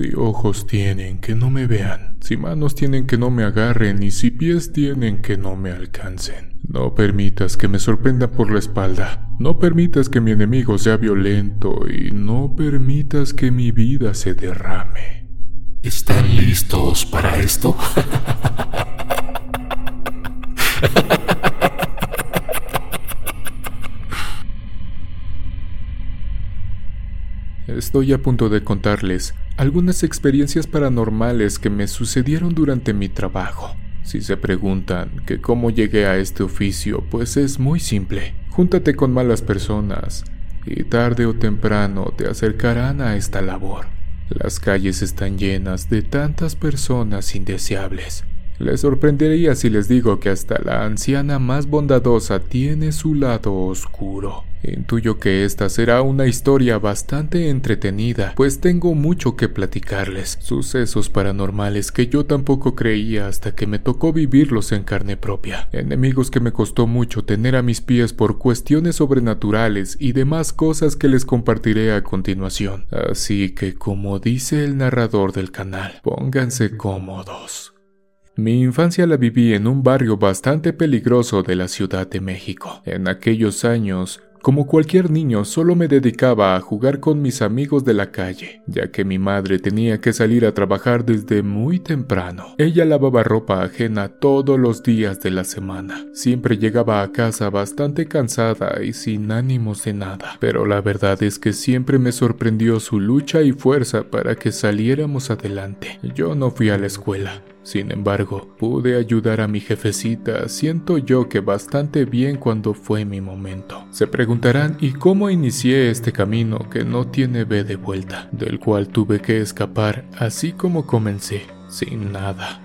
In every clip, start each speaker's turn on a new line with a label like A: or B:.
A: Si ojos tienen, que no me vean. Si manos tienen, que no me agarren. Y si pies tienen, que no me alcancen. No permitas que me sorprenda por la espalda. No permitas que mi enemigo sea violento. Y no permitas que mi vida se derrame. ¿Están listos para esto? estoy a punto de contarles algunas experiencias paranormales que me sucedieron durante mi trabajo. Si se preguntan que cómo llegué a este oficio, pues es muy simple. Júntate con malas personas y tarde o temprano te acercarán a esta labor. Las calles están llenas de tantas personas indeseables les sorprendería si les digo que hasta la anciana más bondadosa tiene su lado oscuro. Intuyo que esta será una historia bastante entretenida, pues tengo mucho que platicarles, sucesos paranormales que yo tampoco creía hasta que me tocó vivirlos en carne propia, enemigos que me costó mucho tener a mis pies por cuestiones sobrenaturales y demás cosas que les compartiré a continuación. Así que, como dice el narrador del canal, pónganse cómodos. Mi infancia la viví en un barrio bastante peligroso de la Ciudad de México. En aquellos años, como cualquier niño, solo me dedicaba a jugar con mis amigos de la calle, ya que mi madre tenía que salir a trabajar desde muy temprano. Ella lavaba ropa ajena todos los días de la semana. Siempre llegaba a casa bastante cansada y sin ánimos de nada, pero la verdad es que siempre me sorprendió su lucha y fuerza para que saliéramos adelante. Yo no fui a la escuela, sin embargo, pude ayudar a mi jefecita, siento yo que bastante bien cuando fue mi momento. Se preguntarán, ¿y cómo inicié este camino que no tiene B de vuelta, del cual tuve que escapar así como comencé, sin nada?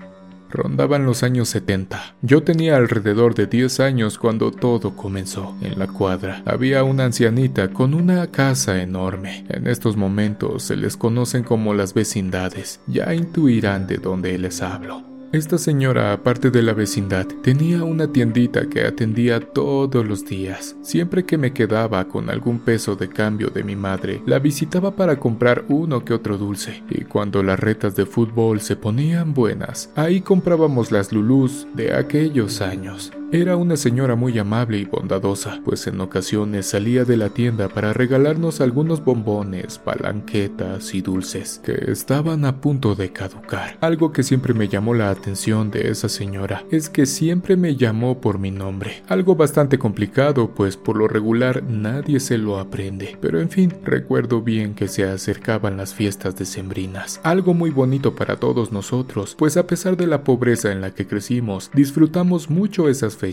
A: rondaban los años 70. Yo tenía alrededor de 10 años cuando todo comenzó. En la cuadra había una ancianita con una casa enorme. En estos momentos se les conocen como las vecindades. Ya intuirán de dónde les hablo. Esta señora, aparte de la vecindad, tenía una tiendita que atendía todos los días. Siempre que me quedaba con algún peso de cambio de mi madre, la visitaba para comprar uno que otro dulce. Y cuando las retas de fútbol se ponían buenas, ahí comprábamos las lulus de aquellos años. Era una señora muy amable y bondadosa, pues en ocasiones salía de la tienda para regalarnos algunos bombones, palanquetas y dulces que estaban a punto de caducar. Algo que siempre me llamó la atención de esa señora es que siempre me llamó por mi nombre, algo bastante complicado pues por lo regular nadie se lo aprende, pero en fin, recuerdo bien que se acercaban las fiestas decembrinas, algo muy bonito para todos nosotros, pues a pesar de la pobreza en la que crecimos, disfrutamos mucho esas fiestas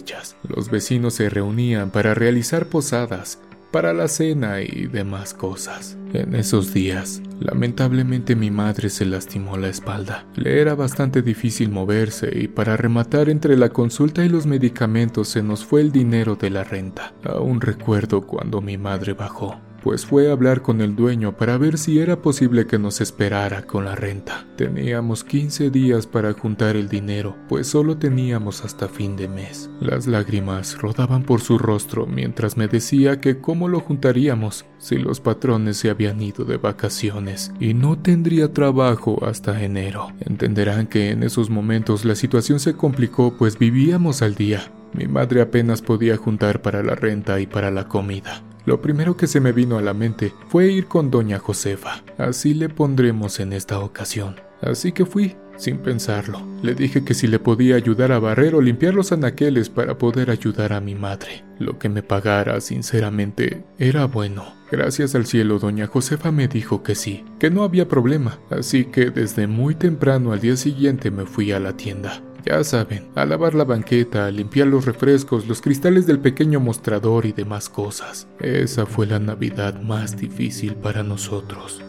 A: los vecinos se reunían para realizar posadas, para la cena y demás cosas. En esos días, lamentablemente mi madre se lastimó la espalda. Le era bastante difícil moverse y para rematar entre la consulta y los medicamentos se nos fue el dinero de la renta. Aún recuerdo cuando mi madre bajó pues fue a hablar con el dueño para ver si era posible que nos esperara con la renta. Teníamos 15 días para juntar el dinero, pues solo teníamos hasta fin de mes. Las lágrimas rodaban por su rostro mientras me decía que cómo lo juntaríamos si los patrones se habían ido de vacaciones y no tendría trabajo hasta enero. Entenderán que en esos momentos la situación se complicó pues vivíamos al día mi madre apenas podía juntar para la renta y para la comida. Lo primero que se me vino a la mente fue ir con doña Josefa. Así le pondremos en esta ocasión. Así que fui, sin pensarlo. Le dije que si le podía ayudar a barrer o limpiar los anaqueles para poder ayudar a mi madre. Lo que me pagara, sinceramente, era bueno. Gracias al cielo, doña Josefa me dijo que sí, que no había problema. Así que desde muy temprano al día siguiente me fui a la tienda. Ya saben, a lavar la banqueta, a limpiar los refrescos, los cristales del pequeño mostrador y demás cosas. Esa fue la Navidad más difícil para nosotros.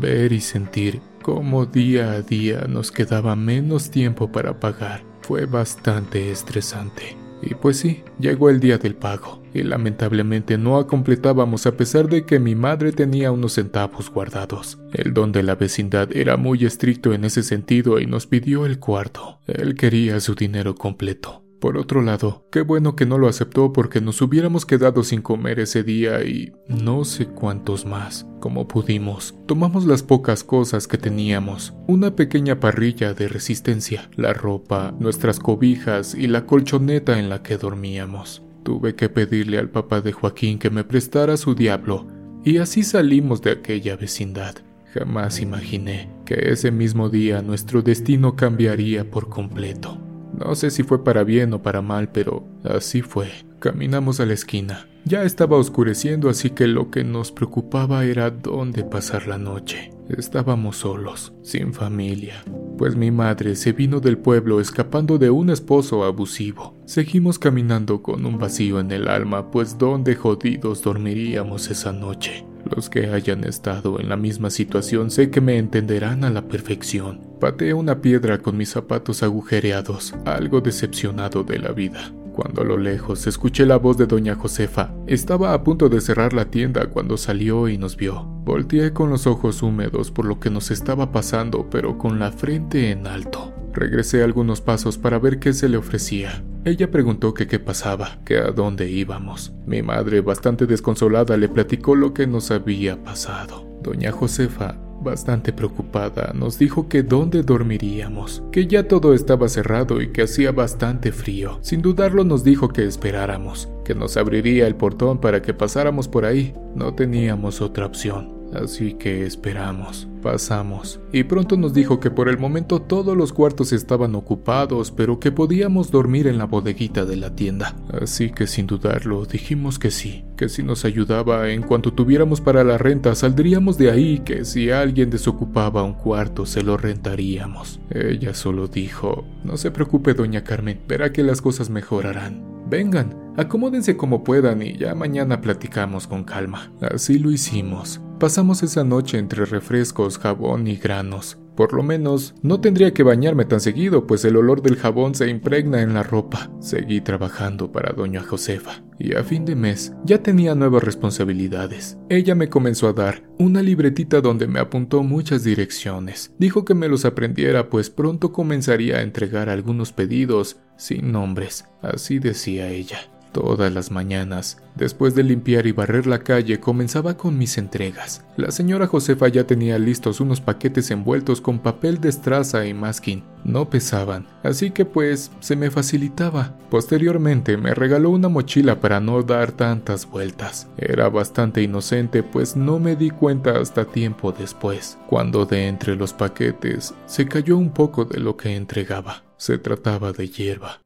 A: Ver y sentir cómo día a día nos quedaba menos tiempo para pagar fue bastante estresante. Y pues sí, llegó el día del pago, y lamentablemente no completábamos a pesar de que mi madre tenía unos centavos guardados. El don de la vecindad era muy estricto en ese sentido y nos pidió el cuarto. Él quería su dinero completo. Por otro lado, qué bueno que no lo aceptó porque nos hubiéramos quedado sin comer ese día y no sé cuántos más. Como pudimos, tomamos las pocas cosas que teníamos, una pequeña parrilla de resistencia, la ropa, nuestras cobijas y la colchoneta en la que dormíamos. Tuve que pedirle al papá de Joaquín que me prestara su diablo, y así salimos de aquella vecindad. Jamás imaginé que ese mismo día nuestro destino cambiaría por completo. No sé si fue para bien o para mal, pero así fue. Caminamos a la esquina. Ya estaba oscureciendo, así que lo que nos preocupaba era dónde pasar la noche. Estábamos solos, sin familia, pues mi madre se vino del pueblo escapando de un esposo abusivo. Seguimos caminando con un vacío en el alma, pues dónde jodidos dormiríamos esa noche. Los que hayan estado en la misma situación sé que me entenderán a la perfección. Pateé una piedra con mis zapatos agujereados, algo decepcionado de la vida. Cuando a lo lejos escuché la voz de doña Josefa, estaba a punto de cerrar la tienda cuando salió y nos vio. Volteé con los ojos húmedos por lo que nos estaba pasando, pero con la frente en alto. Regresé algunos pasos para ver qué se le ofrecía. Ella preguntó que qué pasaba, que a dónde íbamos. Mi madre, bastante desconsolada, le platicó lo que nos había pasado. Doña Josefa, bastante preocupada, nos dijo que dónde dormiríamos, que ya todo estaba cerrado y que hacía bastante frío. Sin dudarlo nos dijo que esperáramos, que nos abriría el portón para que pasáramos por ahí. No teníamos otra opción. Así que esperamos, pasamos, y pronto nos dijo que por el momento todos los cuartos estaban ocupados, pero que podíamos dormir en la bodeguita de la tienda. Así que sin dudarlo, dijimos que sí, que si nos ayudaba en cuanto tuviéramos para la renta, saldríamos de ahí, que si alguien desocupaba un cuarto, se lo rentaríamos. Ella solo dijo, no se preocupe, doña Carmen, verá que las cosas mejorarán. Vengan, acomódense como puedan y ya mañana platicamos con calma. Así lo hicimos. Pasamos esa noche entre refrescos, jabón y granos. Por lo menos, no tendría que bañarme tan seguido, pues el olor del jabón se impregna en la ropa. Seguí trabajando para doña Josefa, y a fin de mes ya tenía nuevas responsabilidades. Ella me comenzó a dar una libretita donde me apuntó muchas direcciones. Dijo que me los aprendiera, pues pronto comenzaría a entregar algunos pedidos sin nombres, así decía ella. Todas las mañanas, después de limpiar y barrer la calle, comenzaba con mis entregas. La señora Josefa ya tenía listos unos paquetes envueltos con papel de estraza y masking. No pesaban, así que pues se me facilitaba. Posteriormente me regaló una mochila para no dar tantas vueltas. Era bastante inocente, pues no me di cuenta hasta tiempo después, cuando de entre los paquetes se cayó un poco de lo que entregaba. Se trataba de hierba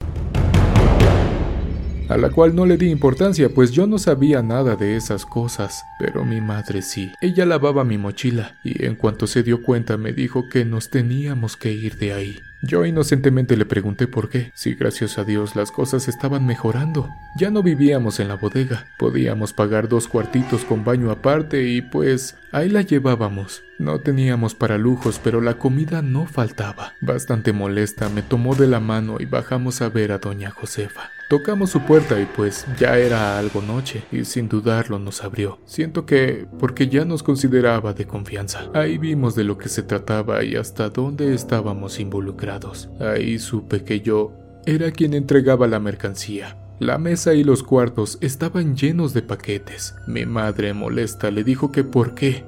A: a la cual no le di importancia, pues yo no sabía nada de esas cosas, pero mi madre sí. Ella lavaba mi mochila y en cuanto se dio cuenta me dijo que nos teníamos que ir de ahí. Yo inocentemente le pregunté por qué, si gracias a Dios las cosas estaban mejorando. Ya no vivíamos en la bodega, podíamos pagar dos cuartitos con baño aparte y pues ahí la llevábamos. No teníamos para lujos, pero la comida no faltaba. Bastante molesta, me tomó de la mano y bajamos a ver a doña Josefa. Tocamos su puerta y pues ya era algo noche y sin dudarlo nos abrió. Siento que porque ya nos consideraba de confianza. Ahí vimos de lo que se trataba y hasta dónde estábamos involucrados. Ahí supe que yo era quien entregaba la mercancía. La mesa y los cuartos estaban llenos de paquetes. Mi madre molesta le dijo que por qué,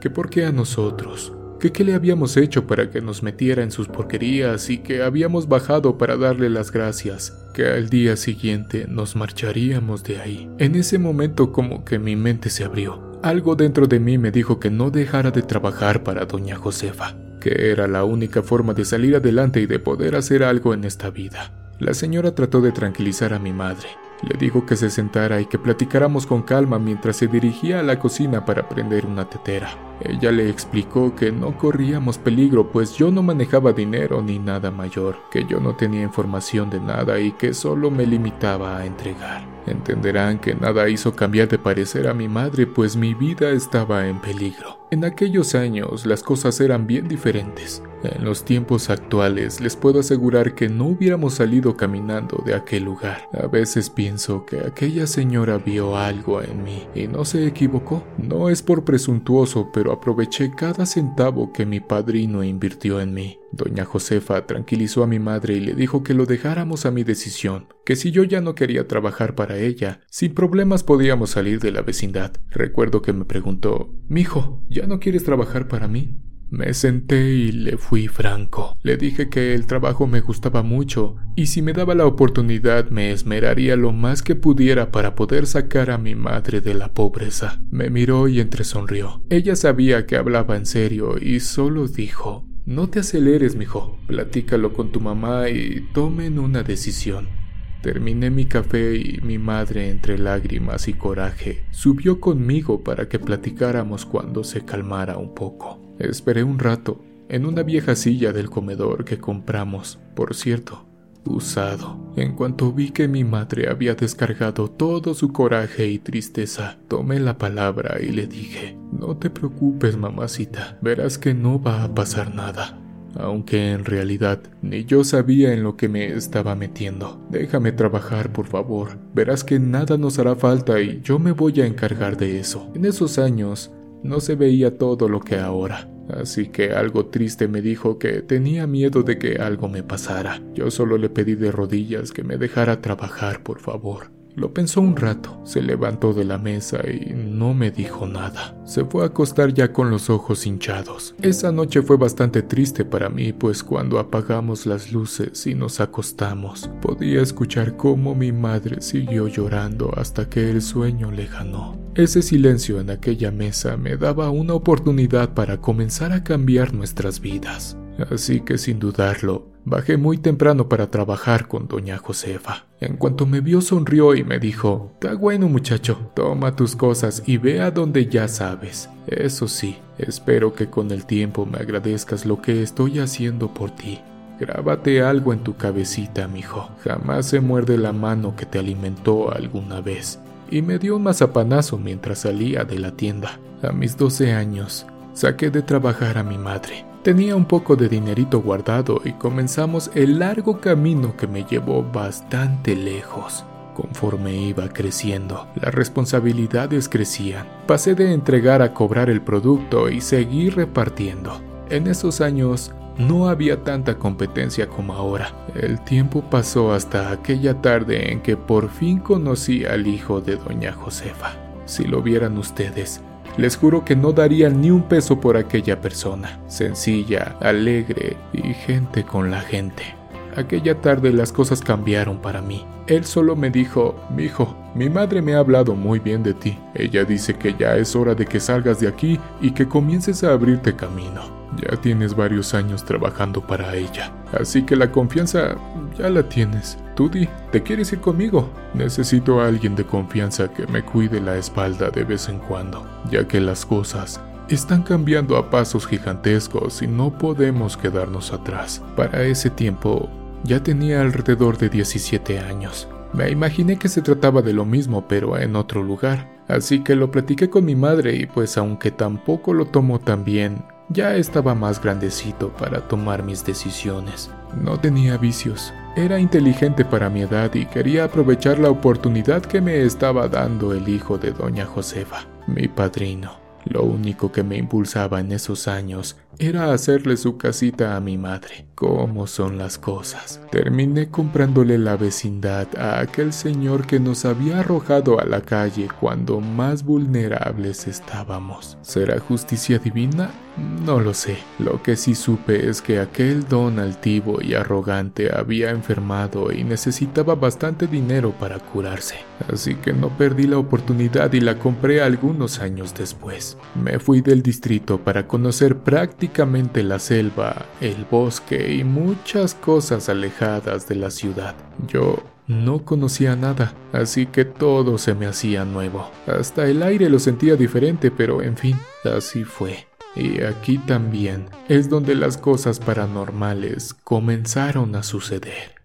A: que por qué a nosotros, que qué le habíamos hecho para que nos metiera en sus porquerías y que habíamos bajado para darle las gracias, que al día siguiente nos marcharíamos de ahí. En ese momento como que mi mente se abrió. Algo dentro de mí me dijo que no dejara de trabajar para doña Josefa, que era la única forma de salir adelante y de poder hacer algo en esta vida. La señora trató de tranquilizar a mi madre. Le dijo que se sentara y que platicáramos con calma mientras se dirigía a la cocina para prender una tetera. Ella le explicó que no corríamos peligro pues yo no manejaba dinero ni nada mayor, que yo no tenía información de nada y que solo me limitaba a entregar. Entenderán que nada hizo cambiar de parecer a mi madre pues mi vida estaba en peligro. En aquellos años las cosas eran bien diferentes. En los tiempos actuales les puedo asegurar que no hubiéramos salido caminando de aquel lugar. A veces pienso que aquella señora vio algo en mí y no se equivocó. No es por presuntuoso, pero aproveché cada centavo que mi padrino invirtió en mí. Doña Josefa tranquilizó a mi madre y le dijo que lo dejáramos a mi decisión, que si yo ya no quería trabajar para ella, sin problemas podíamos salir de la vecindad. Recuerdo que me preguntó, Mijo, ¿ya no quieres trabajar para mí? Me senté y le fui franco. Le dije que el trabajo me gustaba mucho y si me daba la oportunidad me esmeraría lo más que pudiera para poder sacar a mi madre de la pobreza. Me miró y entresonrió. Ella sabía que hablaba en serio y solo dijo no te aceleres, mijo. Platícalo con tu mamá y tomen una decisión. Terminé mi café y mi madre, entre lágrimas y coraje, subió conmigo para que platicáramos cuando se calmara un poco. Esperé un rato, en una vieja silla del comedor que compramos, por cierto, Usado. En cuanto vi que mi madre había descargado todo su coraje y tristeza, tomé la palabra y le dije, no te preocupes mamacita, verás que no va a pasar nada. Aunque en realidad ni yo sabía en lo que me estaba metiendo. Déjame trabajar, por favor. Verás que nada nos hará falta y yo me voy a encargar de eso. En esos años no se veía todo lo que ahora. Así que algo triste me dijo que tenía miedo de que algo me pasara. Yo solo le pedí de rodillas que me dejara trabajar, por favor. Lo pensó un rato, se levantó de la mesa y no me dijo nada. Se fue a acostar ya con los ojos hinchados. Esa noche fue bastante triste para mí, pues cuando apagamos las luces y nos acostamos, podía escuchar cómo mi madre siguió llorando hasta que el sueño le ganó. Ese silencio en aquella mesa me daba una oportunidad para comenzar a cambiar nuestras vidas. Así que sin dudarlo, bajé muy temprano para trabajar con doña Josefa. En cuanto me vio sonrió y me dijo, Está bueno muchacho, toma tus cosas y ve a donde ya sabes. Eso sí, espero que con el tiempo me agradezcas lo que estoy haciendo por ti. Grábate algo en tu cabecita, mijo. Jamás se muerde la mano que te alimentó alguna vez y me dio un mazapanazo mientras salía de la tienda. A mis 12 años, saqué de trabajar a mi madre. Tenía un poco de dinerito guardado y comenzamos el largo camino que me llevó bastante lejos. Conforme iba creciendo, las responsabilidades crecían. Pasé de entregar a cobrar el producto y seguí repartiendo. En esos años no había tanta competencia como ahora. El tiempo pasó hasta aquella tarde en que por fin conocí al hijo de doña Josefa. Si lo vieran ustedes, les juro que no darían ni un peso por aquella persona, sencilla, alegre y gente con la gente. Aquella tarde las cosas cambiaron para mí. Él solo me dijo, Mijo, mi madre me ha hablado muy bien de ti. Ella dice que ya es hora de que salgas de aquí y que comiences a abrirte camino. Ya tienes varios años trabajando para ella, así que la confianza ya la tienes. Tudi, ¿te quieres ir conmigo? Necesito a alguien de confianza que me cuide la espalda de vez en cuando, ya que las cosas están cambiando a pasos gigantescos y no podemos quedarnos atrás. Para ese tiempo, ya tenía alrededor de 17 años. Me imaginé que se trataba de lo mismo, pero en otro lugar. Así que lo platiqué con mi madre y pues aunque tampoco lo tomó tan bien, ya estaba más grandecito para tomar mis decisiones. No tenía vicios, era inteligente para mi edad y quería aprovechar la oportunidad que me estaba dando el hijo de doña Josefa, mi padrino. Lo único que me impulsaba en esos años era hacerle su casita a mi madre. ¿Cómo son las cosas? Terminé comprándole la vecindad a aquel señor que nos había arrojado a la calle cuando más vulnerables estábamos. ¿Será justicia divina no lo sé. Lo que sí supe es que aquel don altivo y arrogante había enfermado y necesitaba bastante dinero para curarse. Así que no perdí la oportunidad y la compré algunos años después. Me fui del distrito para conocer prácticamente la selva, el bosque y muchas cosas alejadas de la ciudad. Yo no conocía nada, así que todo se me hacía nuevo. Hasta el aire lo sentía diferente, pero en fin, así fue. Y aquí también es donde las cosas paranormales comenzaron a suceder.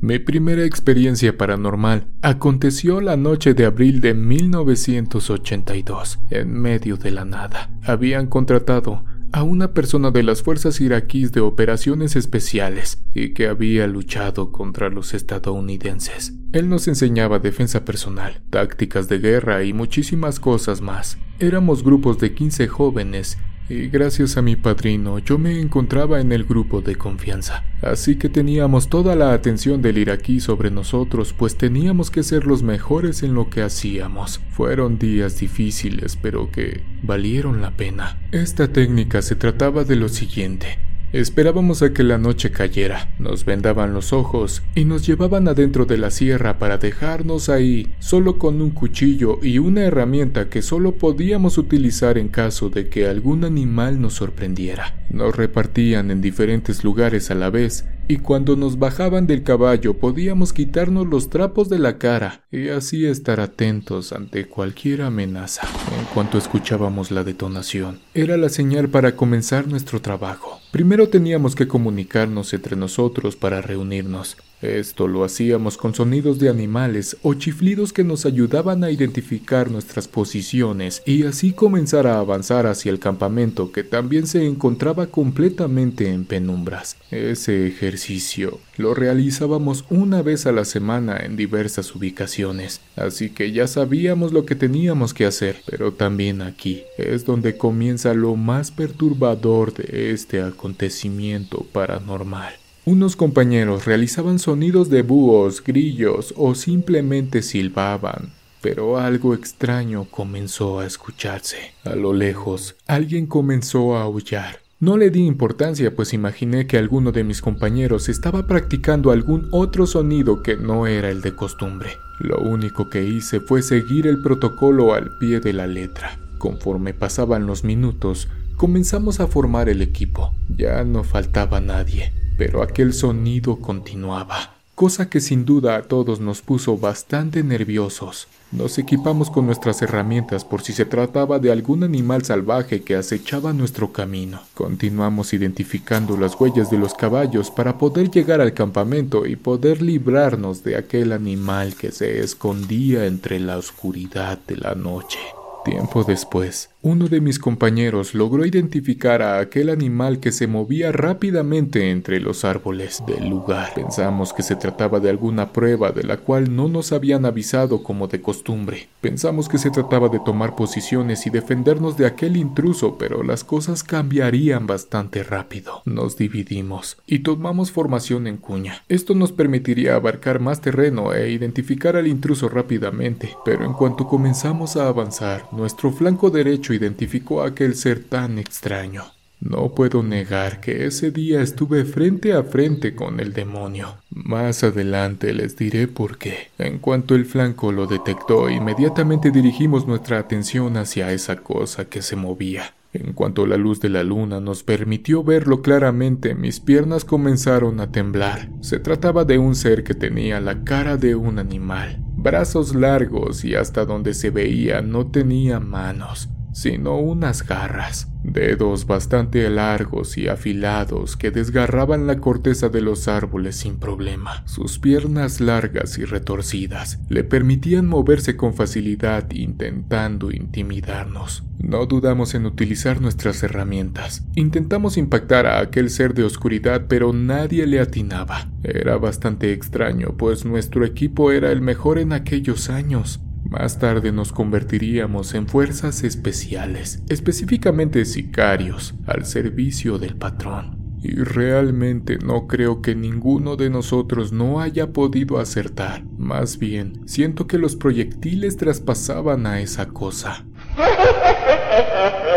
A: Mi primera experiencia paranormal aconteció la noche de abril de 1982, en medio de la nada. Habían contratado a una persona de las fuerzas iraquíes de operaciones especiales y que había luchado contra los estadounidenses. Él nos enseñaba defensa personal, tácticas de guerra y muchísimas cosas más. Éramos grupos de 15 jóvenes y gracias a mi padrino yo me encontraba en el grupo de confianza. Así que teníamos toda la atención del iraquí sobre nosotros, pues teníamos que ser los mejores en lo que hacíamos. Fueron días difíciles, pero que valieron la pena. Esta técnica se trataba de lo siguiente. Esperábamos a que la noche cayera, nos vendaban los ojos y nos llevaban adentro de la sierra para dejarnos ahí, solo con un cuchillo y una herramienta que solo podíamos utilizar en caso de que algún animal nos sorprendiera. Nos repartían en diferentes lugares a la vez y cuando nos bajaban del caballo podíamos quitarnos los trapos de la cara y así estar atentos ante cualquier amenaza. En cuanto escuchábamos la detonación, era la señal para comenzar nuestro trabajo. Primero teníamos que comunicarnos entre nosotros para reunirnos. Esto lo hacíamos con sonidos de animales o chiflidos que nos ayudaban a identificar nuestras posiciones y así comenzar a avanzar hacia el campamento que también se encontraba completamente en penumbras. Ese ejercicio lo realizábamos una vez a la semana en diversas ubicaciones, así que ya sabíamos lo que teníamos que hacer, pero también aquí es donde comienza lo más perturbador de este acontecimiento paranormal. Unos compañeros realizaban sonidos de búhos, grillos o simplemente silbaban, pero algo extraño comenzó a escucharse. A lo lejos, alguien comenzó a aullar. No le di importancia pues imaginé que alguno de mis compañeros estaba practicando algún otro sonido que no era el de costumbre. Lo único que hice fue seguir el protocolo al pie de la letra. Conforme pasaban los minutos, comenzamos a formar el equipo. Ya no faltaba nadie, pero aquel sonido continuaba cosa que sin duda a todos nos puso bastante nerviosos. Nos equipamos con nuestras herramientas por si se trataba de algún animal salvaje que acechaba nuestro camino. Continuamos identificando las huellas de los caballos para poder llegar al campamento y poder librarnos de aquel animal que se escondía entre la oscuridad de la noche. Tiempo después, uno de mis compañeros logró identificar a aquel animal que se movía rápidamente entre los árboles del lugar. Pensamos que se trataba de alguna prueba de la cual no nos habían avisado como de costumbre. Pensamos que se trataba de tomar posiciones y defendernos de aquel intruso, pero las cosas cambiarían bastante rápido. Nos dividimos y tomamos formación en cuña. Esto nos permitiría abarcar más terreno e identificar al intruso rápidamente, pero en cuanto comenzamos a avanzar, nuestro flanco derecho identificó aquel ser tan extraño. No puedo negar que ese día estuve frente a frente con el demonio. Más adelante les diré por qué. En cuanto el flanco lo detectó, inmediatamente dirigimos nuestra atención hacia esa cosa que se movía. En cuanto la luz de la luna nos permitió verlo claramente, mis piernas comenzaron a temblar. Se trataba de un ser que tenía la cara de un animal, brazos largos y hasta donde se veía no tenía manos sino unas garras, dedos bastante largos y afilados que desgarraban la corteza de los árboles sin problema. Sus piernas largas y retorcidas le permitían moverse con facilidad intentando intimidarnos. No dudamos en utilizar nuestras herramientas. Intentamos impactar a aquel ser de oscuridad, pero nadie le atinaba. Era bastante extraño, pues nuestro equipo era el mejor en aquellos años. Más tarde nos convertiríamos en fuerzas especiales, específicamente sicarios, al servicio del patrón. Y realmente no creo que ninguno de nosotros no haya podido acertar. Más bien, siento que los proyectiles traspasaban a esa cosa.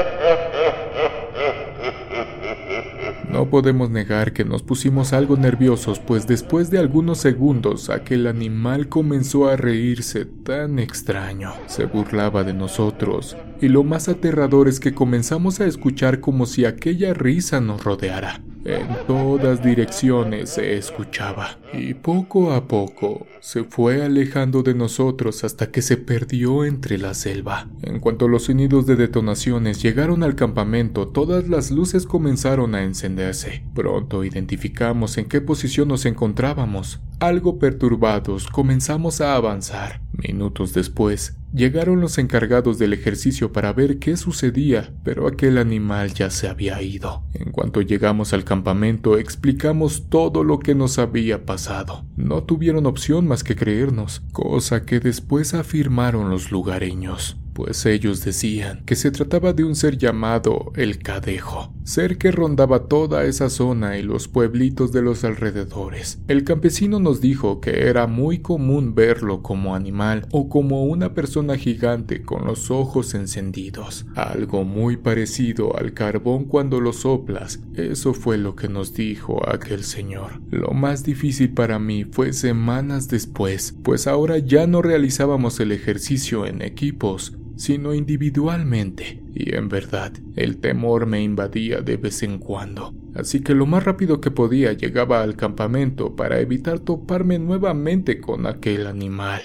A: No podemos negar que nos pusimos algo nerviosos, pues después de algunos segundos aquel animal comenzó a reírse tan extraño. Se burlaba de nosotros, y lo más aterrador es que comenzamos a escuchar como si aquella risa nos rodeara. En todas direcciones se escuchaba y poco a poco se fue alejando de nosotros hasta que se perdió entre la selva. En cuanto los sonidos de detonaciones llegaron al campamento, todas las luces comenzaron a encenderse. Pronto identificamos en qué posición nos encontrábamos. Algo perturbados comenzamos a avanzar. Minutos después, llegaron los encargados del ejercicio para ver qué sucedía, pero aquel animal ya se había ido. En cuanto llegamos al campamento, explicamos todo lo que nos había pasado. No tuvieron opción más que creernos, cosa que después afirmaron los lugareños pues ellos decían que se trataba de un ser llamado el Cadejo, ser que rondaba toda esa zona y los pueblitos de los alrededores. El campesino nos dijo que era muy común verlo como animal o como una persona gigante con los ojos encendidos, algo muy parecido al carbón cuando lo soplas, eso fue lo que nos dijo aquel señor. Lo más difícil para mí fue semanas después, pues ahora ya no realizábamos el ejercicio en equipos, sino individualmente, y en verdad el temor me invadía de vez en cuando. Así que lo más rápido que podía llegaba al campamento para evitar toparme nuevamente con aquel animal.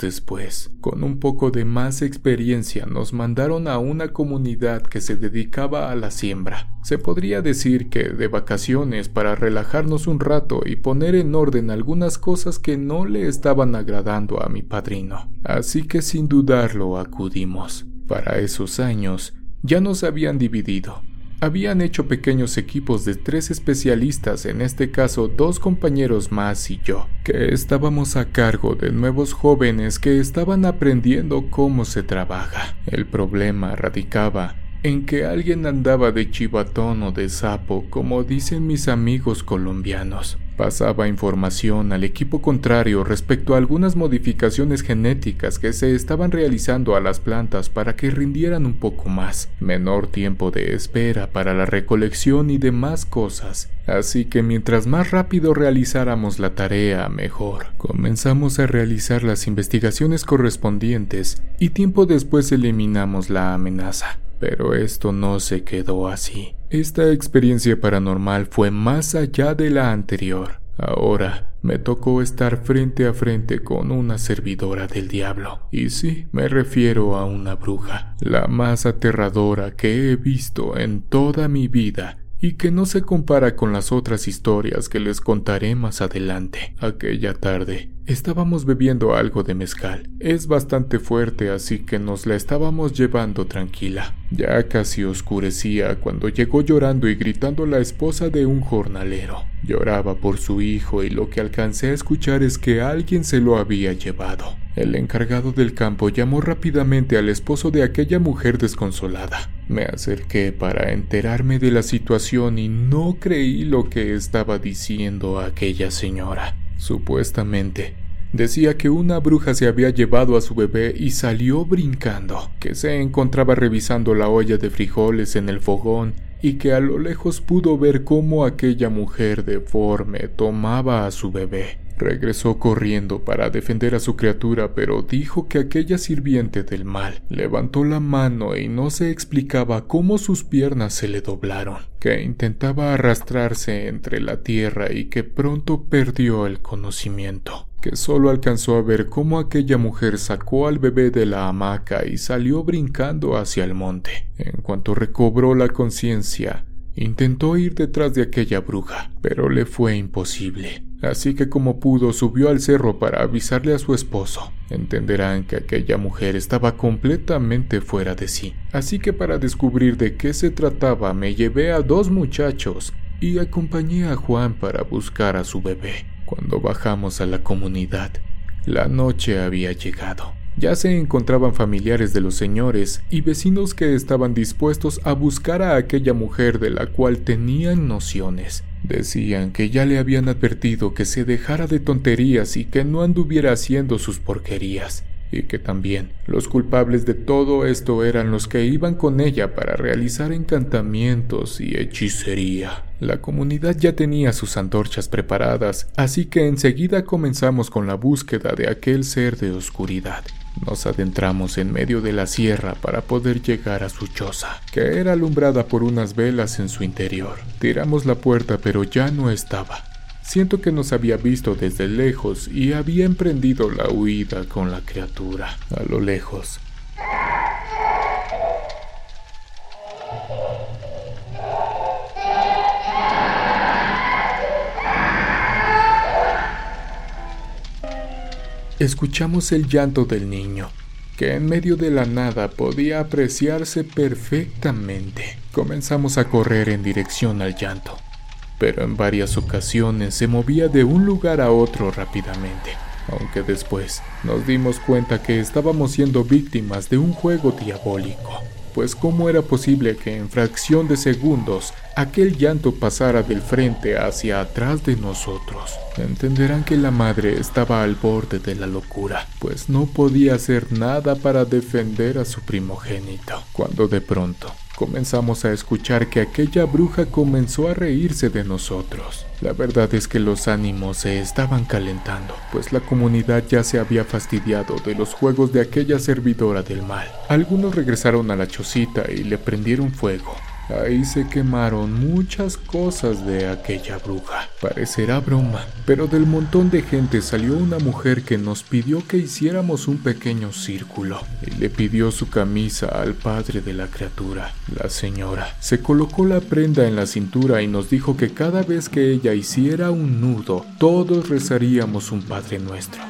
A: después. Con un poco de más experiencia nos mandaron a una comunidad que se dedicaba a la siembra. Se podría decir que de vacaciones para relajarnos un rato y poner en orden algunas cosas que no le estaban agradando a mi padrino. Así que sin dudarlo acudimos. Para esos años ya nos habían dividido. Habían hecho pequeños equipos de tres especialistas, en este caso dos compañeros más y yo, que estábamos a cargo de nuevos jóvenes que estaban aprendiendo cómo se trabaja. El problema radicaba en que alguien andaba de chivatón o de sapo, como dicen mis amigos colombianos. Pasaba información al equipo contrario respecto a algunas modificaciones genéticas que se estaban realizando a las plantas para que rindieran un poco más, menor tiempo de espera para la recolección y demás cosas. Así que mientras más rápido realizáramos la tarea, mejor. Comenzamos a realizar las investigaciones correspondientes y tiempo después eliminamos la amenaza. Pero esto no se quedó así. Esta experiencia paranormal fue más allá de la anterior. Ahora me tocó estar frente a frente con una servidora del diablo. Y sí, me refiero a una bruja, la más aterradora que he visto en toda mi vida y que no se compara con las otras historias que les contaré más adelante. Aquella tarde estábamos bebiendo algo de mezcal. Es bastante fuerte así que nos la estábamos llevando tranquila. Ya casi oscurecía cuando llegó llorando y gritando la esposa de un jornalero. Lloraba por su hijo y lo que alcancé a escuchar es que alguien se lo había llevado. El encargado del campo llamó rápidamente al esposo de aquella mujer desconsolada. Me acerqué para enterarme de la situación y no creí lo que estaba diciendo aquella señora. Supuestamente, decía que una bruja se había llevado a su bebé y salió brincando, que se encontraba revisando la olla de frijoles en el fogón y que a lo lejos pudo ver cómo aquella mujer deforme tomaba a su bebé. Regresó corriendo para defender a su criatura, pero dijo que aquella sirviente del mal levantó la mano y no se explicaba cómo sus piernas se le doblaron, que intentaba arrastrarse entre la tierra y que pronto perdió el conocimiento que solo alcanzó a ver cómo aquella mujer sacó al bebé de la hamaca y salió brincando hacia el monte. En cuanto recobró la conciencia, intentó ir detrás de aquella bruja, pero le fue imposible. Así que como pudo subió al cerro para avisarle a su esposo. Entenderán que aquella mujer estaba completamente fuera de sí. Así que para descubrir de qué se trataba me llevé a dos muchachos y acompañé a Juan para buscar a su bebé. Cuando bajamos a la comunidad, la noche había llegado. Ya se encontraban familiares de los señores y vecinos que estaban dispuestos a buscar a aquella mujer de la cual tenían nociones. Decían que ya le habían advertido que se dejara de tonterías y que no anduviera haciendo sus porquerías y que también los culpables de todo esto eran los que iban con ella para realizar encantamientos y hechicería. La comunidad ya tenía sus antorchas preparadas, así que enseguida comenzamos con la búsqueda de aquel ser de oscuridad. Nos adentramos en medio de la sierra para poder llegar a su choza, que era alumbrada por unas velas en su interior. Tiramos la puerta pero ya no estaba. Siento que nos había visto desde lejos y había emprendido la huida con la criatura a lo lejos. Escuchamos el llanto del niño, que en medio de la nada podía apreciarse perfectamente. Comenzamos a correr en dirección al llanto pero en varias ocasiones se movía de un lugar a otro rápidamente, aunque después nos dimos cuenta que estábamos siendo víctimas de un juego diabólico, pues cómo era posible que en fracción de segundos aquel llanto pasara del frente hacia atrás de nosotros. Entenderán que la madre estaba al borde de la locura, pues no podía hacer nada para defender a su primogénito, cuando de pronto comenzamos a escuchar que aquella bruja comenzó a reírse de nosotros. La verdad es que los ánimos se estaban calentando, pues la comunidad ya se había fastidiado de los juegos de aquella servidora del mal. Algunos regresaron a la chocita y le prendieron fuego, Ahí se quemaron muchas cosas de aquella bruja. Parecerá broma, pero del montón de gente salió una mujer que nos pidió que hiciéramos un pequeño círculo y le pidió su camisa al padre de la criatura, la señora. Se colocó la prenda en la cintura y nos dijo que cada vez que ella hiciera un nudo, todos rezaríamos un Padre Nuestro.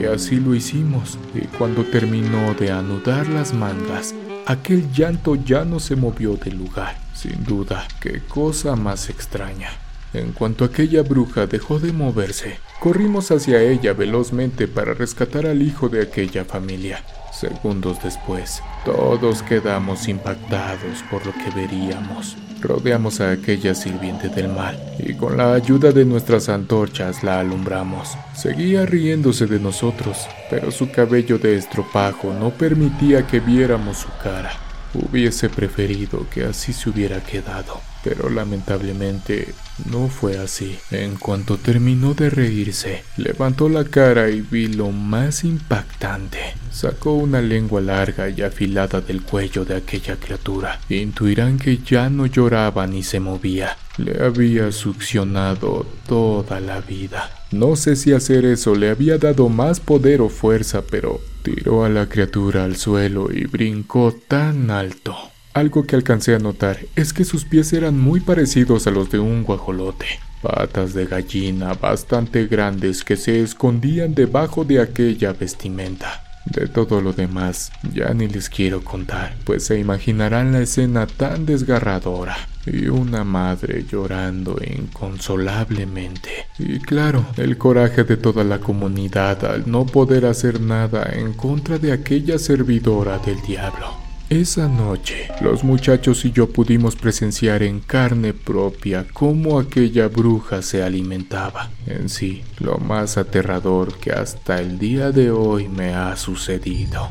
A: Y así lo hicimos, y cuando terminó de anudar las mangas, Aquel llanto ya no se movió del lugar. Sin duda, qué cosa más extraña. En cuanto aquella bruja dejó de moverse, corrimos hacia ella velozmente para rescatar al hijo de aquella familia. Segundos después, todos quedamos impactados por lo que veríamos. Rodeamos a aquella sirviente del mal y con la ayuda de nuestras antorchas la alumbramos. Seguía riéndose de nosotros, pero su cabello de estropajo no permitía que viéramos su cara. Hubiese preferido que así se hubiera quedado pero lamentablemente no fue así. En cuanto terminó de reírse, levantó la cara y vi lo más impactante. Sacó una lengua larga y afilada del cuello de aquella criatura. Intuirán que ya no lloraba ni se movía. Le había succionado toda la vida. No sé si hacer eso le había dado más poder o fuerza, pero tiró a la criatura al suelo y brincó tan alto algo que alcancé a notar es que sus pies eran muy parecidos a los de un guajolote. Patas de gallina bastante grandes que se escondían debajo de aquella vestimenta. De todo lo demás, ya ni les quiero contar, pues se imaginarán la escena tan desgarradora. Y una madre llorando inconsolablemente. Y claro, el coraje de toda la comunidad al no poder hacer nada en contra de aquella servidora del diablo. Esa noche, los muchachos y yo pudimos presenciar en carne propia cómo aquella bruja se alimentaba. En sí, lo más aterrador que hasta el día de hoy me ha sucedido.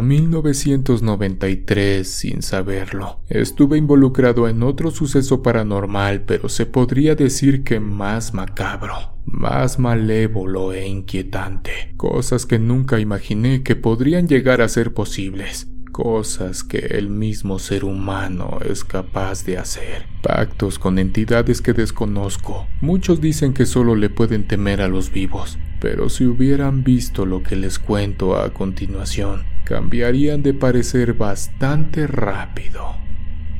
A: 1993, sin saberlo, estuve involucrado en otro suceso paranormal, pero se podría decir que más macabro, más malévolo e inquietante, cosas que nunca imaginé que podrían llegar a ser posibles cosas que el mismo ser humano es capaz de hacer. Pactos con entidades que desconozco. Muchos dicen que solo le pueden temer a los vivos, pero si hubieran visto lo que les cuento a continuación, cambiarían de parecer bastante rápido.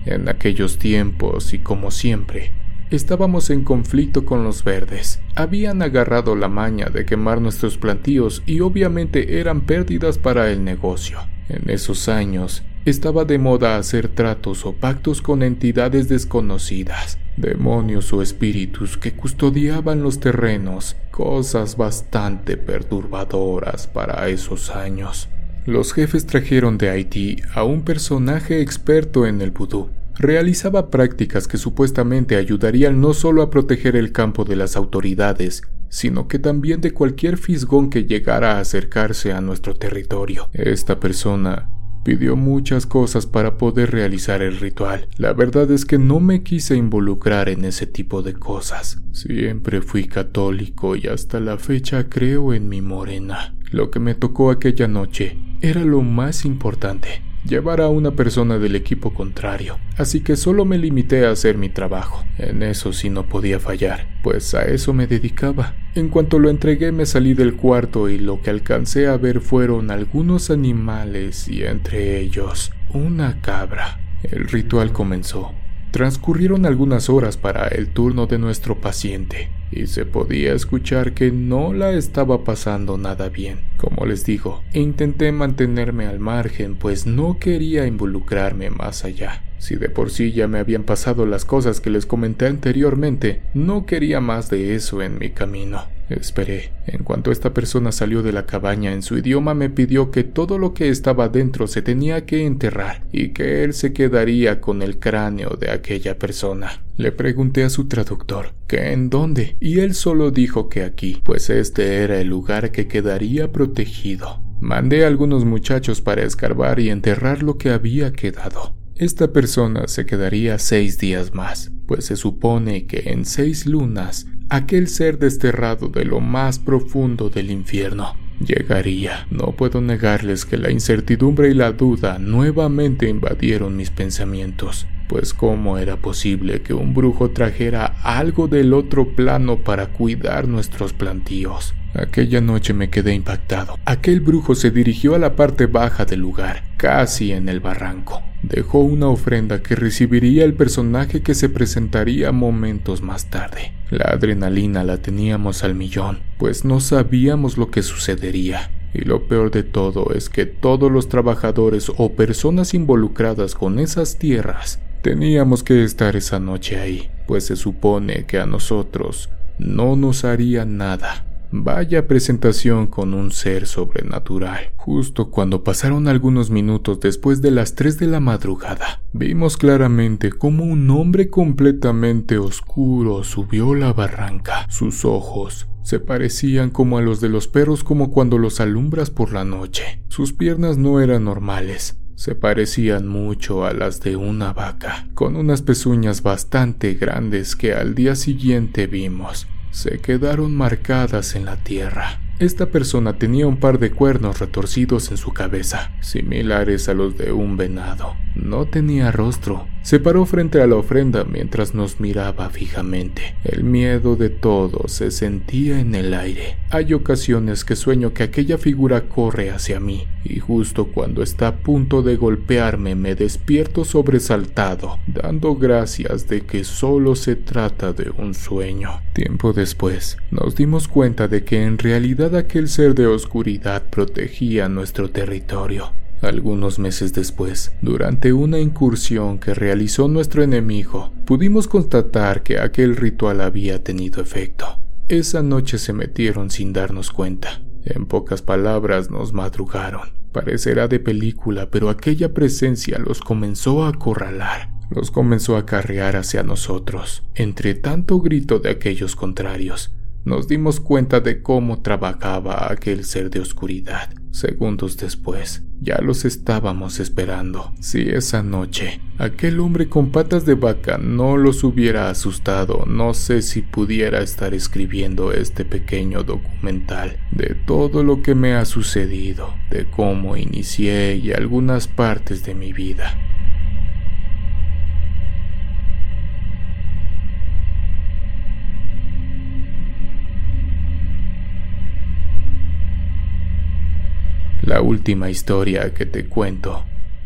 A: En aquellos tiempos, y como siempre, estábamos en conflicto con los verdes. Habían agarrado la maña de quemar nuestros plantíos y obviamente eran pérdidas para el negocio. En esos años, estaba de moda hacer tratos o pactos con entidades desconocidas, demonios o espíritus que custodiaban los terrenos, cosas bastante perturbadoras para esos años. Los jefes trajeron de Haití a un personaje experto en el vudú. Realizaba prácticas que supuestamente ayudarían no solo a proteger el campo de las autoridades, sino que también de cualquier fisgón que llegara a acercarse a nuestro territorio. Esta persona pidió muchas cosas para poder realizar el ritual. La verdad es que no me quise involucrar en ese tipo de cosas. Siempre fui católico y hasta la fecha creo en mi morena. Lo que me tocó aquella noche era lo más importante, llevar a una persona del equipo contrario, así que solo me limité a hacer mi trabajo. En eso sí no podía fallar, pues a eso me dedicaba. En cuanto lo entregué me salí del cuarto y lo que alcancé a ver fueron algunos animales y entre ellos una cabra. El ritual comenzó. Transcurrieron algunas horas para el turno de nuestro paciente y se podía escuchar que no la estaba pasando nada bien. Como les digo, intenté mantenerme al margen, pues no quería involucrarme más allá. Si de por sí ya me habían pasado las cosas que les comenté anteriormente, no quería más de eso en mi camino. Esperé. En cuanto esta persona salió de la cabaña, en su idioma me pidió que todo lo que estaba dentro se tenía que enterrar y que él se quedaría con el cráneo de aquella persona. Le pregunté a su traductor que en dónde, y él solo dijo que aquí, pues este era el lugar que quedaría protegido. Mandé a algunos muchachos para escarbar y enterrar lo que había quedado. Esta persona se quedaría seis días más, pues se supone que en seis lunas aquel ser desterrado de lo más profundo del infierno llegaría. No puedo negarles que la incertidumbre y la duda nuevamente invadieron mis pensamientos, pues cómo era posible que un brujo trajera algo del otro plano para cuidar nuestros plantíos. Aquella noche me quedé impactado. Aquel brujo se dirigió a la parte baja del lugar, casi en el barranco. Dejó una ofrenda que recibiría el personaje que se presentaría momentos más tarde. La adrenalina la teníamos al millón, pues no sabíamos lo que sucedería. Y lo peor de todo es que todos los trabajadores o personas involucradas con esas tierras teníamos que estar esa noche ahí, pues se supone que a nosotros no nos haría nada Vaya presentación con un ser sobrenatural. Justo cuando pasaron algunos minutos después de las 3 de la madrugada, vimos claramente cómo un hombre completamente oscuro subió la barranca. Sus ojos se parecían como a los de los perros como cuando los alumbras por la noche. Sus piernas no eran normales, se parecían mucho a las de una vaca, con unas pezuñas bastante grandes que al día siguiente vimos se quedaron marcadas en la tierra. Esta persona tenía un par de cuernos retorcidos en su cabeza, similares a los de un venado. No tenía rostro. Se paró frente a la ofrenda mientras nos miraba fijamente. El miedo de todos se sentía en el aire. Hay ocasiones que sueño que aquella figura corre hacia mí, y justo cuando está a punto de golpearme me despierto sobresaltado, dando gracias de que solo se trata de un sueño. Tiempo después, nos dimos cuenta de que en realidad aquel ser de oscuridad protegía nuestro territorio. Algunos meses después, durante una incursión que realizó nuestro enemigo, pudimos constatar que aquel ritual había tenido efecto. Esa noche se metieron sin darnos cuenta. En pocas palabras nos madrugaron. Parecerá de película, pero aquella presencia los comenzó a acorralar los comenzó a carrear hacia nosotros, entre tanto grito de aquellos contrarios nos dimos cuenta de cómo trabajaba aquel ser de oscuridad. Segundos después, ya los estábamos esperando. Si esa noche aquel hombre con patas de vaca no los hubiera asustado, no sé si pudiera estar escribiendo este pequeño documental de todo lo que me ha sucedido, de cómo inicié y algunas partes de mi vida. La última historia que te cuento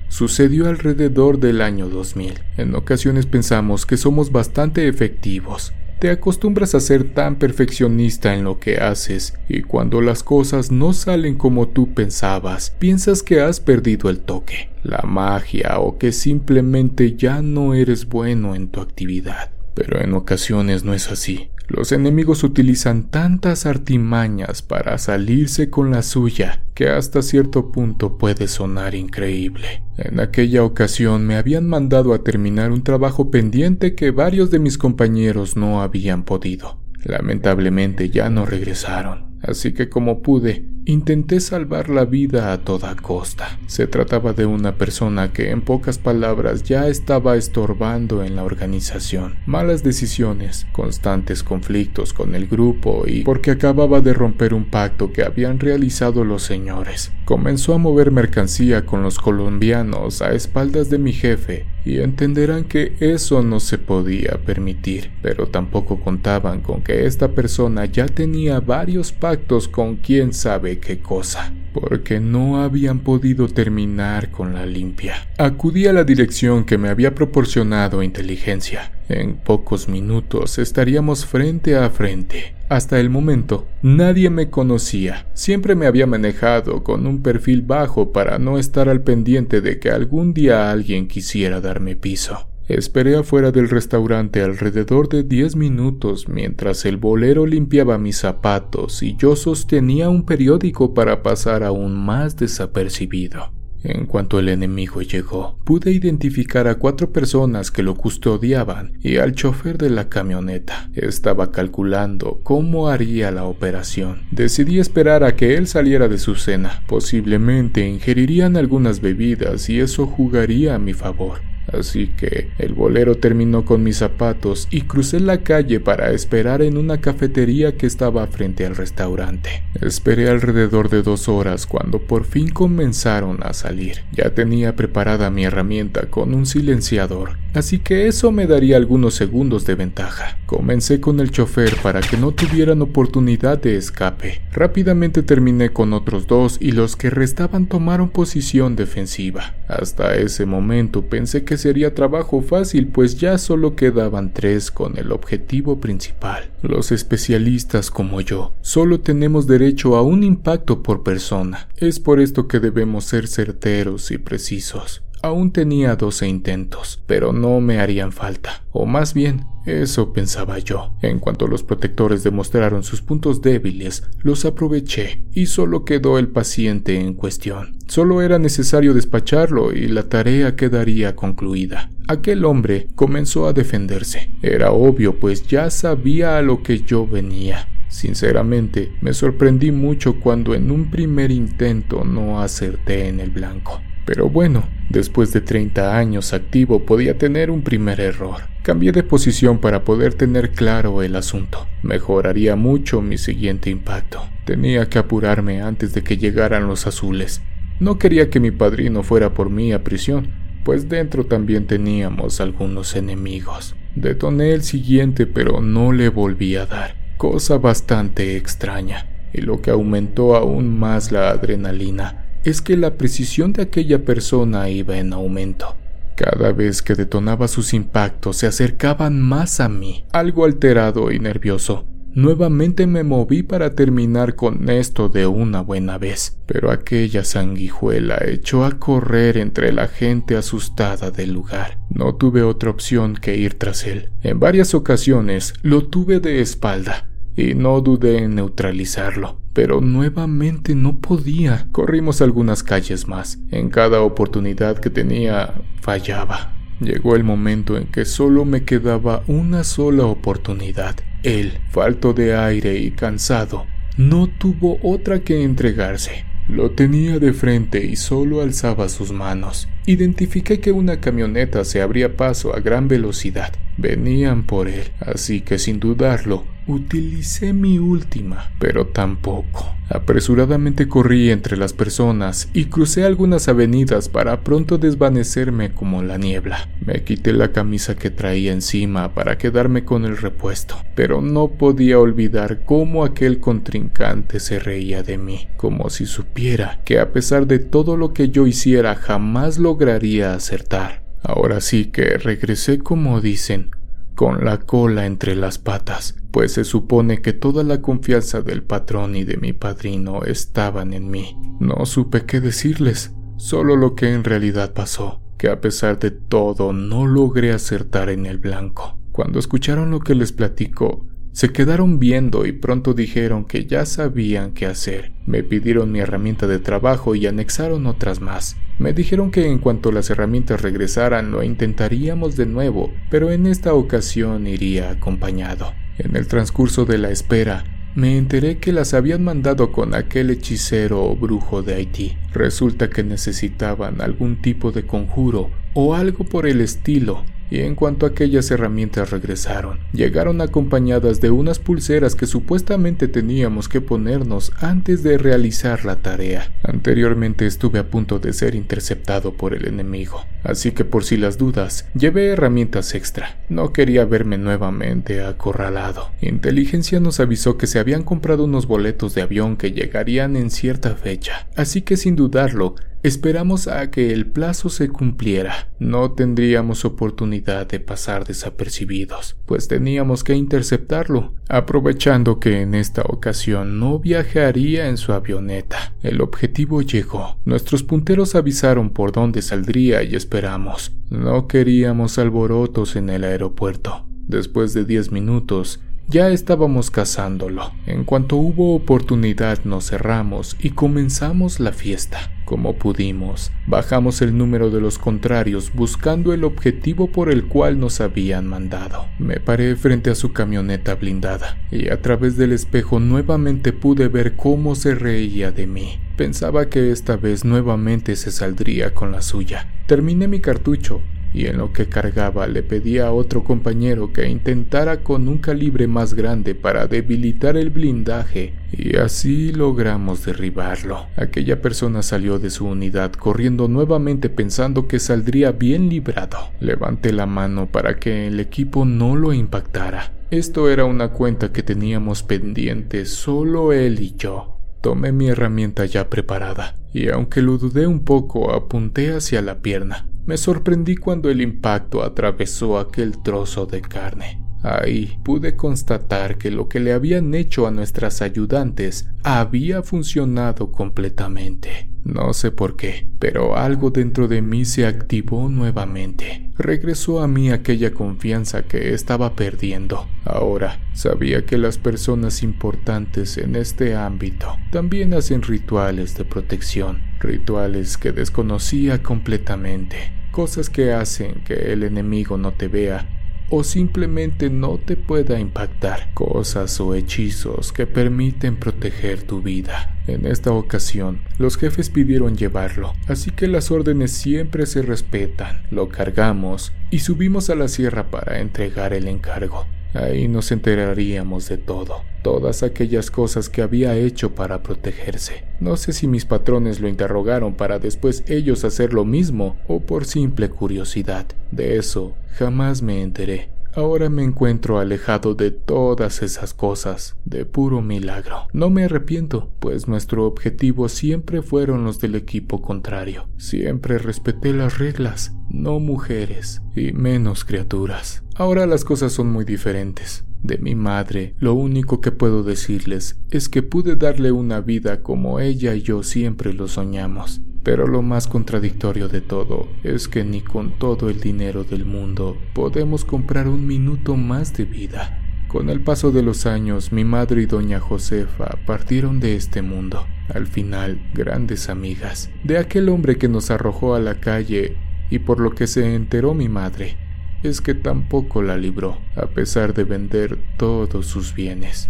A: sucedió alrededor del año 2000. En ocasiones pensamos que somos bastante efectivos. Te acostumbras a ser tan perfeccionista en lo que haces y cuando las cosas no salen como tú pensabas, piensas que has perdido el toque, la magia o que simplemente ya no eres bueno en tu actividad. Pero en ocasiones no es así. Los enemigos utilizan tantas artimañas para salirse con la suya que hasta cierto punto puede sonar increíble. En aquella ocasión me habían mandado a terminar un trabajo pendiente que varios de mis compañeros no habían podido. Lamentablemente ya no regresaron así que como pude, intenté salvar la vida a toda costa. Se trataba de una persona que en pocas palabras ya estaba estorbando en la organización. Malas decisiones, constantes conflictos con el grupo y porque acababa de romper un pacto que habían realizado los señores. Comenzó a mover mercancía con los colombianos a espaldas de mi jefe y entenderán que eso no se podía permitir, pero tampoco contaban con que esta persona ya tenía varios pactos con quién sabe qué cosa, porque no habían podido terminar con la limpia. Acudí a la dirección que me había proporcionado inteligencia. En pocos minutos estaríamos frente a frente. Hasta el momento, nadie me conocía. Siempre me había manejado con un perfil bajo para no estar al pendiente de que algún día alguien quisiera darme piso. Esperé afuera del restaurante alrededor de 10 minutos mientras el bolero limpiaba mis zapatos y yo sostenía un periódico para pasar aún más desapercibido. En cuanto el enemigo llegó, pude identificar a cuatro personas que lo custodiaban y al chofer de la camioneta. Estaba calculando cómo haría la operación. Decidí esperar a que él saliera de su cena. Posiblemente ingerirían algunas bebidas y eso jugaría a mi favor. Así que el bolero terminó con mis zapatos y crucé la calle para esperar en una cafetería que estaba frente al restaurante. Esperé alrededor de dos horas cuando por fin comenzaron a salir. Ya tenía preparada mi herramienta con un silenciador, así que eso me daría algunos segundos de ventaja. Comencé con el chofer para que no tuvieran oportunidad de escape. Rápidamente terminé con otros dos y los que restaban tomaron posición defensiva. Hasta ese momento pensé que sería trabajo fácil, pues ya solo quedaban tres con el objetivo principal. Los especialistas como yo solo tenemos derecho a un impacto por persona. Es por esto que debemos ser certeros y precisos. Aún tenía 12 intentos, pero no me harían falta. O más bien, eso pensaba yo. En cuanto los protectores demostraron sus puntos débiles, los aproveché y solo quedó el paciente en cuestión. Solo era necesario despacharlo y la tarea quedaría concluida. Aquel hombre comenzó a defenderse. Era obvio, pues ya sabía a lo que yo venía. Sinceramente, me sorprendí mucho cuando en un primer intento no acerté en el blanco. Pero bueno, después de 30 años activo podía tener un primer error. Cambié de posición para poder tener claro el asunto. Mejoraría mucho mi siguiente impacto. Tenía que apurarme antes de que llegaran los azules. No quería que mi padrino fuera por mí a prisión, pues dentro también teníamos algunos enemigos. Detoné el siguiente pero no le volví a dar, cosa bastante extraña, y lo que aumentó aún más la adrenalina es que la precisión de aquella persona iba en aumento. Cada vez que detonaba sus impactos se acercaban más a mí, algo alterado y nervioso. Nuevamente me moví para terminar con esto de una buena vez, pero aquella sanguijuela echó a correr entre la gente asustada del lugar. No tuve otra opción que ir tras él. En varias ocasiones lo tuve de espalda, y no dudé en neutralizarlo. Pero nuevamente no podía. Corrimos algunas calles más. En cada oportunidad que tenía, fallaba. Llegó el momento en que solo me quedaba una sola oportunidad. Él, falto de aire y cansado, no tuvo otra que entregarse. Lo tenía de frente y solo alzaba sus manos. Identifiqué que una camioneta se abría paso a gran velocidad. Venían por él, así que sin dudarlo, utilicé mi última, pero tampoco. Apresuradamente corrí entre las personas y crucé algunas avenidas para pronto desvanecerme como la niebla. Me quité la camisa que traía encima para quedarme con el repuesto, pero no podía olvidar cómo aquel contrincante se reía de mí, como si supiera que a pesar de todo lo que yo hiciera jamás lo lograría acertar. Ahora sí que regresé como dicen, con la cola entre las patas, pues se supone que toda la confianza del patrón y de mi padrino estaban en mí. No supe qué decirles, solo lo que en realidad pasó, que a pesar de todo no logré acertar en el blanco. Cuando escucharon lo que les platico, se quedaron viendo y pronto dijeron que ya sabían qué hacer. Me pidieron mi herramienta de trabajo y anexaron otras más. Me dijeron que en cuanto las herramientas regresaran lo intentaríamos de nuevo, pero en esta ocasión iría acompañado. En el transcurso de la espera, me enteré que las habían mandado con aquel hechicero o brujo de Haití. Resulta que necesitaban algún tipo de conjuro o algo por el estilo y en cuanto aquellas herramientas regresaron, llegaron acompañadas de unas pulseras que supuestamente teníamos que ponernos antes de realizar la tarea. Anteriormente estuve a punto de ser interceptado por el enemigo, así que por si las dudas, llevé herramientas extra. No quería verme nuevamente acorralado. Inteligencia nos avisó que se habían comprado unos boletos de avión que llegarían en cierta fecha, así que sin dudarlo, Esperamos a que el plazo se cumpliera. No tendríamos oportunidad de pasar desapercibidos, pues teníamos que interceptarlo, aprovechando que en esta ocasión no viajaría en su avioneta. El objetivo llegó. Nuestros punteros avisaron por dónde saldría y esperamos. No queríamos alborotos en el aeropuerto. Después de diez minutos, ya estábamos cazándolo. En cuanto hubo oportunidad nos cerramos y comenzamos la fiesta. Como pudimos, bajamos el número de los contrarios buscando el objetivo por el cual nos habían mandado. Me paré frente a su camioneta blindada y a través del espejo nuevamente pude ver cómo se reía de mí. Pensaba que esta vez nuevamente se saldría con la suya. Terminé mi cartucho y en lo que cargaba le pedía a otro compañero que intentara con un calibre más grande para debilitar el blindaje y así logramos derribarlo. Aquella persona salió de su unidad corriendo nuevamente pensando que saldría bien librado. Levanté la mano para que el equipo no lo impactara. Esto era una cuenta que teníamos pendiente solo él y yo. Tomé mi herramienta ya preparada, y aunque lo dudé un poco, apunté hacia la pierna. Me sorprendí cuando el impacto atravesó aquel trozo de carne. Ahí pude constatar que lo que le habían hecho a nuestras ayudantes había funcionado completamente. No sé por qué, pero algo dentro de mí se activó nuevamente. Regresó a mí aquella confianza que estaba perdiendo. Ahora sabía que las personas importantes en este ámbito también hacen rituales de protección, rituales que desconocía completamente, cosas que hacen que el enemigo no te vea o simplemente no te pueda impactar, cosas o hechizos que permiten proteger tu vida. En esta ocasión, los jefes pidieron llevarlo, así que las órdenes siempre se respetan. Lo cargamos y subimos a la sierra para entregar el encargo. Ahí nos enteraríamos de todo, todas aquellas cosas que había hecho para protegerse. No sé si mis patrones lo interrogaron para después ellos hacer lo mismo o por simple curiosidad. De eso jamás me enteré. Ahora me encuentro alejado de todas esas cosas, de puro milagro. No me arrepiento, pues nuestro objetivo siempre fueron los del equipo contrario. Siempre respeté las reglas, no mujeres, y menos criaturas. Ahora las cosas son muy diferentes. De mi madre, lo único que puedo decirles es que pude darle una vida como ella y yo siempre lo soñamos. Pero lo más contradictorio de todo es que ni con todo el dinero del mundo podemos comprar un minuto más de vida. Con el paso de los años, mi madre y doña Josefa partieron de este mundo, al final grandes amigas, de aquel hombre que nos arrojó a la calle, y por lo que se enteró mi madre, es que tampoco la libró, a pesar de vender todos sus bienes.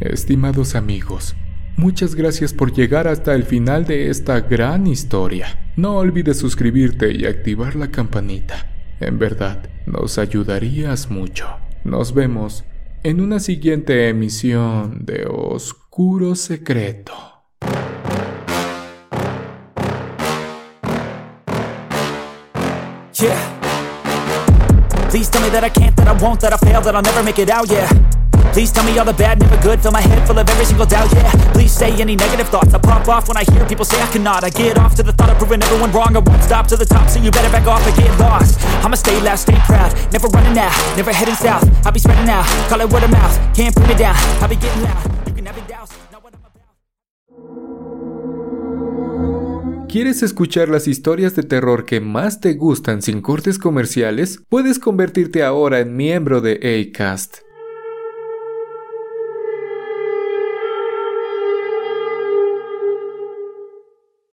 A: Estimados amigos, Muchas gracias por llegar hasta el final de esta gran historia. No olvides suscribirte y activar la campanita. En verdad, nos ayudarías mucho. Nos vemos en una siguiente emisión de Oscuro Secreto. Please tell me all the bad, never good. Fill my head full of every single doubt, yeah. Please say any negative thoughts. I pop off when I
B: hear people say I cannot. I get off to the thought of proving everyone wrong. I won't stop to the top, so you better back off or get lost. I'ma stay loud, stay proud. Never running out, never heading south. I'll be spreading out, call it word of mouth. Can't put me down, I'll be getting loud. You can have it doused. ¿Quieres escuchar las historias de terror que más te gustan sin cortes comerciales? Puedes convertirte ahora en miembro de ACAST.